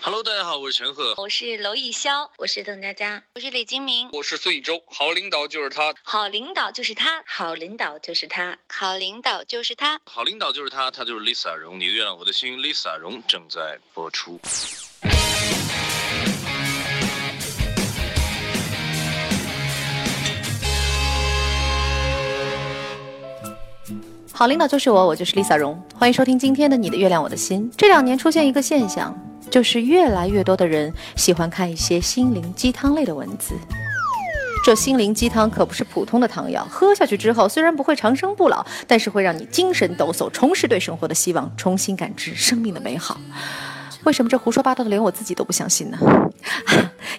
Hello，大家好，我是陈赫，我是娄艺潇，我是邓家佳，我是李金铭，我是孙艺洲。好领导就是他，好领导就是他，好领导就是他，好领导就是他，好领导就是他，他就是 Lisa 荣。你的月亮我的心，Lisa 荣正在播出。好领导就是我，我就是 Lisa 荣。欢迎收听今天的《你的月亮我的心》。这两年出现一个现象，就是越来越多的人喜欢看一些心灵鸡汤类的文字。这心灵鸡汤可不是普通的汤药，喝下去之后虽然不会长生不老，但是会让你精神抖擞，重拾对生活的希望，重新感知生命的美好。为什么这胡说八道的连我自己都不相信呢？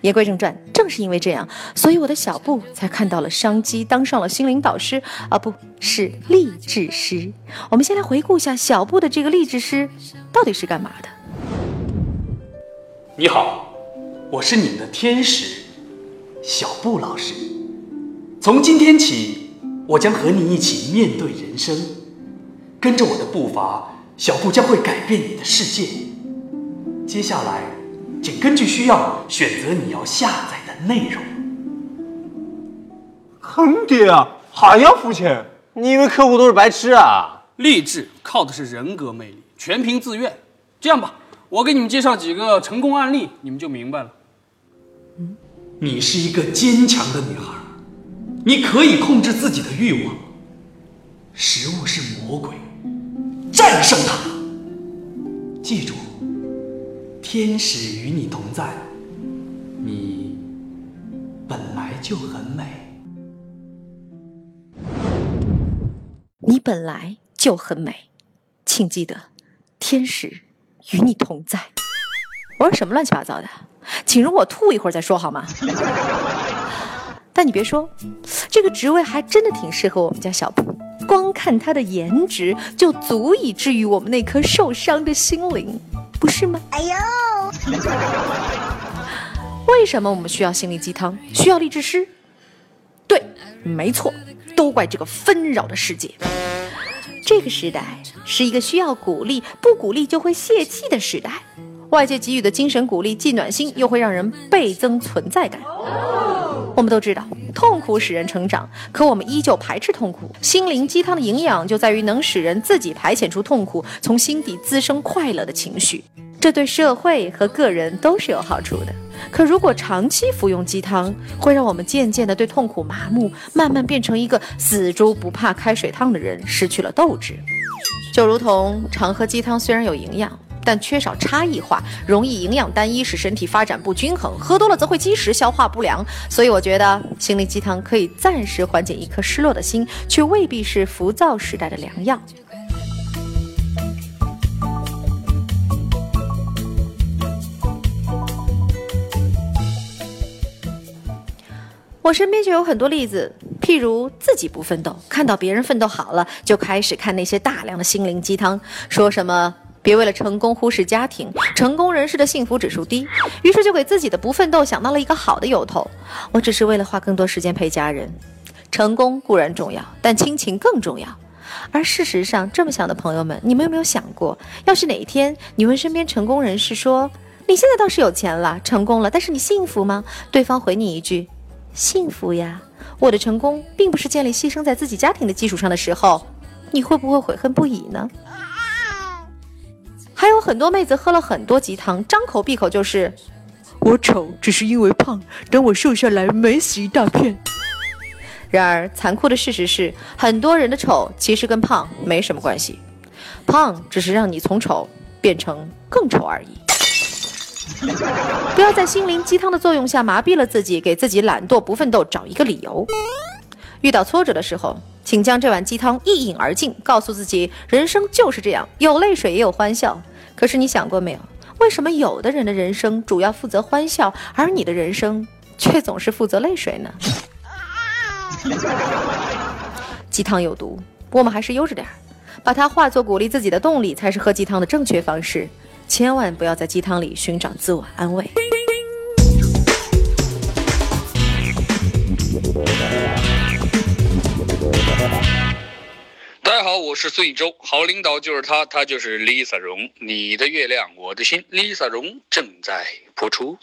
言归正传，正是因为这样，所以我的小布才看到了商机，当上了心灵导师，啊，不是励志师。我们先来回顾一下小布的这个励志师到底是干嘛的。你好，我是你们的天使小布老师。从今天起，我将和你一起面对人生，跟着我的步伐，小布将会改变你的世界。接下来，请根据需要选择你要下载的内容。坑爹啊！还要付钱？你以为客户都是白痴啊？励志靠的是人格魅力，全凭自愿。这样吧，我给你们介绍几个成功案例，你们就明白了。嗯，你是一个坚强的女孩，你可以控制自己的欲望。食物是魔鬼，战胜它。记住。天使与你同在，你本来就很美。你本来就很美，请记得，天使与你同在。我说什么乱七八糟的？请容我吐一会儿再说好吗？但你别说，这个职位还真的挺适合我们家小布。光看他的颜值，就足以治愈我们那颗受伤的心灵。不是吗？哎呦！为什么我们需要心灵鸡汤？需要励志师？对，没错，都怪这个纷扰的世界。这个时代是一个需要鼓励，不鼓励就会泄气的时代。外界给予的精神鼓励既暖心，又会让人倍增存在感。我们都知道，痛苦使人成长，可我们依旧排斥痛苦。心灵鸡汤的营养就在于能使人自己排遣出痛苦，从心底滋生快乐的情绪，这对社会和个人都是有好处的。可如果长期服用鸡汤，会让我们渐渐的对痛苦麻木，慢慢变成一个死猪不怕开水烫的人，失去了斗志。就如同常喝鸡汤虽然有营养。但缺少差异化，容易营养单一，使身体发展不均衡。喝多了则会积食、消化不良。所以我觉得心灵鸡汤可以暂时缓解一颗失落的心，却未必是浮躁时代的良药。我身边就有很多例子，譬如自己不奋斗，看到别人奋斗好了，就开始看那些大量的心灵鸡汤，说什么。别为了成功忽视家庭，成功人士的幸福指数低，于是就给自己的不奋斗想到了一个好的由头。我只是为了花更多时间陪家人。成功固然重要，但亲情更重要。而事实上，这么想的朋友们，你们有没有想过，要是哪一天你问身边成功人士说：“你现在倒是有钱了，成功了，但是你幸福吗？”对方回你一句：“幸福呀。”我的成功并不是建立牺牲在自己家庭的基础上的时候，你会不会悔恨不已呢？还有很多妹子喝了很多鸡汤，张口闭口就是“我丑只是因为胖，等我瘦下来美死一大片”。然而残酷的事实是，很多人的丑其实跟胖没什么关系，胖只是让你从丑变成更丑而已。不要在心灵鸡汤的作用下麻痹了自己，给自己懒惰不奋斗找一个理由。遇到挫折的时候，请将这碗鸡汤一饮而尽，告诉自己，人生就是这样，有泪水也有欢笑。可是你想过没有，为什么有的人的人生主要负责欢笑，而你的人生却总是负责泪水呢？鸡汤有毒，我们还是悠着点儿，把它化作鼓励自己的动力，才是喝鸡汤的正确方式。千万不要在鸡汤里寻找自我安慰。大家好，我是孙艺洲，好领导就是他，他就是 Lisa 荣。你的月亮我的心，Lisa 荣正在播出。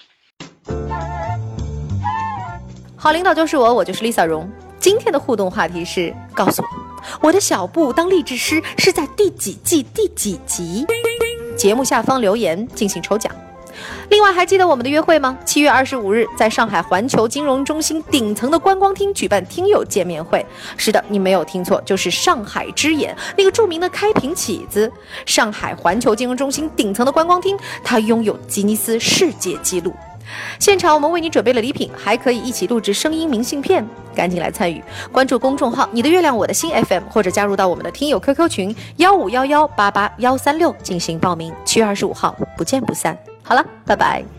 好领导就是我，我就是 Lisa 荣。今天的互动话题是：告诉我，我的小布当励志师是在第几季第几集？节目下方留言进行抽奖。另外，还记得我们的约会吗？七月二十五日，在上海环球金融中心顶层的观光厅举办听友见面会。是的，你没有听错，就是上海之眼那个著名的开瓶起子。上海环球金融中心顶层的观光厅，它拥有吉尼斯世界纪录。现场我们为你准备了礼品，还可以一起录制声音明信片，赶紧来参与！关注公众号“你的月亮我的心 FM”，或者加入到我们的听友 QQ 群幺五幺幺八八幺三六进行报名。七月二十五号，不见不散。好了，拜拜。